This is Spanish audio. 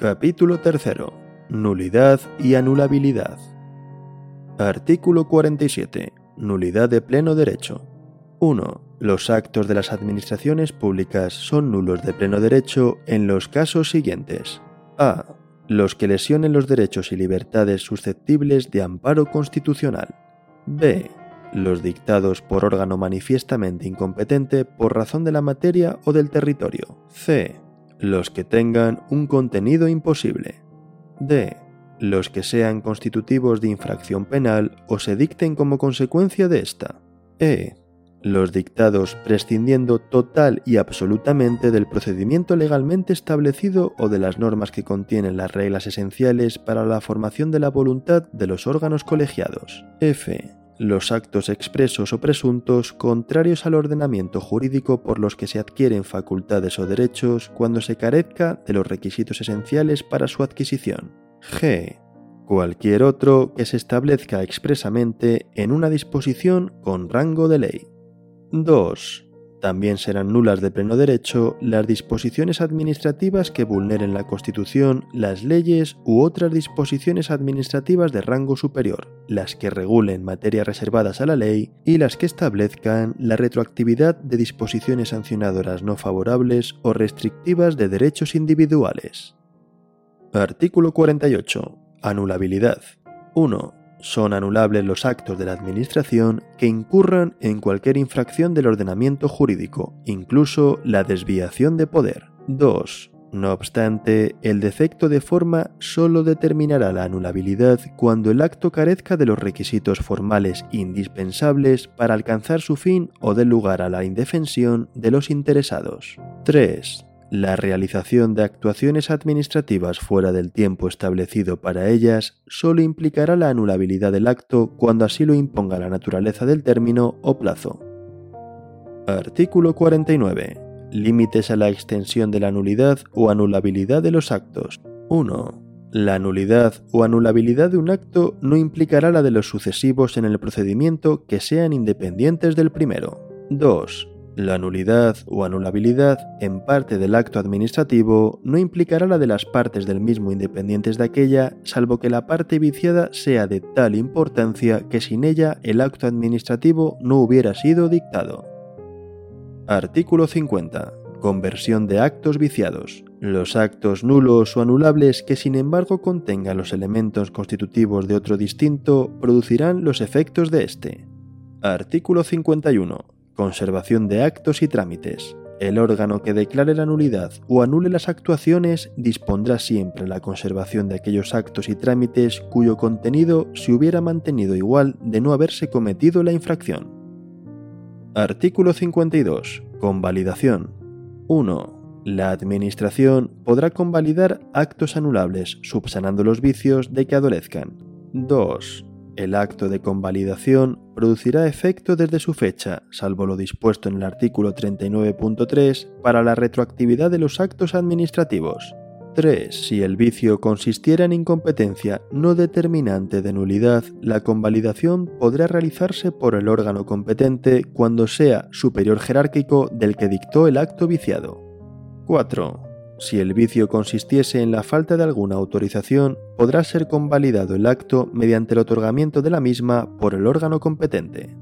Capítulo 3. Nulidad y anulabilidad. Artículo 47. Nulidad de pleno derecho. 1. Los actos de las administraciones públicas son nulos de pleno derecho en los casos siguientes. A. Los que lesionen los derechos y libertades susceptibles de amparo constitucional. B. Los dictados por órgano manifiestamente incompetente por razón de la materia o del territorio. C los que tengan un contenido imposible. D. Los que sean constitutivos de infracción penal o se dicten como consecuencia de esta. E. Los dictados prescindiendo total y absolutamente del procedimiento legalmente establecido o de las normas que contienen las reglas esenciales para la formación de la voluntad de los órganos colegiados. F los actos expresos o presuntos contrarios al ordenamiento jurídico por los que se adquieren facultades o derechos cuando se carezca de los requisitos esenciales para su adquisición. G. Cualquier otro que se establezca expresamente en una disposición con rango de ley. 2. También serán nulas de pleno derecho las disposiciones administrativas que vulneren la Constitución, las leyes u otras disposiciones administrativas de rango superior, las que regulen materias reservadas a la ley y las que establezcan la retroactividad de disposiciones sancionadoras no favorables o restrictivas de derechos individuales. Artículo 48. Anulabilidad. 1 son anulables los actos de la Administración que incurran en cualquier infracción del ordenamiento jurídico, incluso la desviación de poder. 2. No obstante, el defecto de forma solo determinará la anulabilidad cuando el acto carezca de los requisitos formales indispensables para alcanzar su fin o dé lugar a la indefensión de los interesados. 3. La realización de actuaciones administrativas fuera del tiempo establecido para ellas solo implicará la anulabilidad del acto cuando así lo imponga la naturaleza del término o plazo. Artículo 49. Límites a la extensión de la nulidad o anulabilidad de los actos. 1. La nulidad o anulabilidad de un acto no implicará la de los sucesivos en el procedimiento que sean independientes del primero. 2. La nulidad o anulabilidad en parte del acto administrativo no implicará la de las partes del mismo independientes de aquella, salvo que la parte viciada sea de tal importancia que sin ella el acto administrativo no hubiera sido dictado. Artículo 50. Conversión de actos viciados. Los actos nulos o anulables que sin embargo contengan los elementos constitutivos de otro distinto producirán los efectos de este. Artículo 51 Conservación de actos y trámites. El órgano que declare la nulidad o anule las actuaciones dispondrá siempre la conservación de aquellos actos y trámites cuyo contenido se hubiera mantenido igual de no haberse cometido la infracción. Artículo 52. Convalidación. 1. La Administración podrá convalidar actos anulables subsanando los vicios de que adolezcan. 2. El acto de convalidación producirá efecto desde su fecha, salvo lo dispuesto en el artículo 39.3 para la retroactividad de los actos administrativos. 3. Si el vicio consistiera en incompetencia no determinante de nulidad, la convalidación podrá realizarse por el órgano competente cuando sea superior jerárquico del que dictó el acto viciado. 4. Si el vicio consistiese en la falta de alguna autorización, podrá ser convalidado el acto mediante el otorgamiento de la misma por el órgano competente.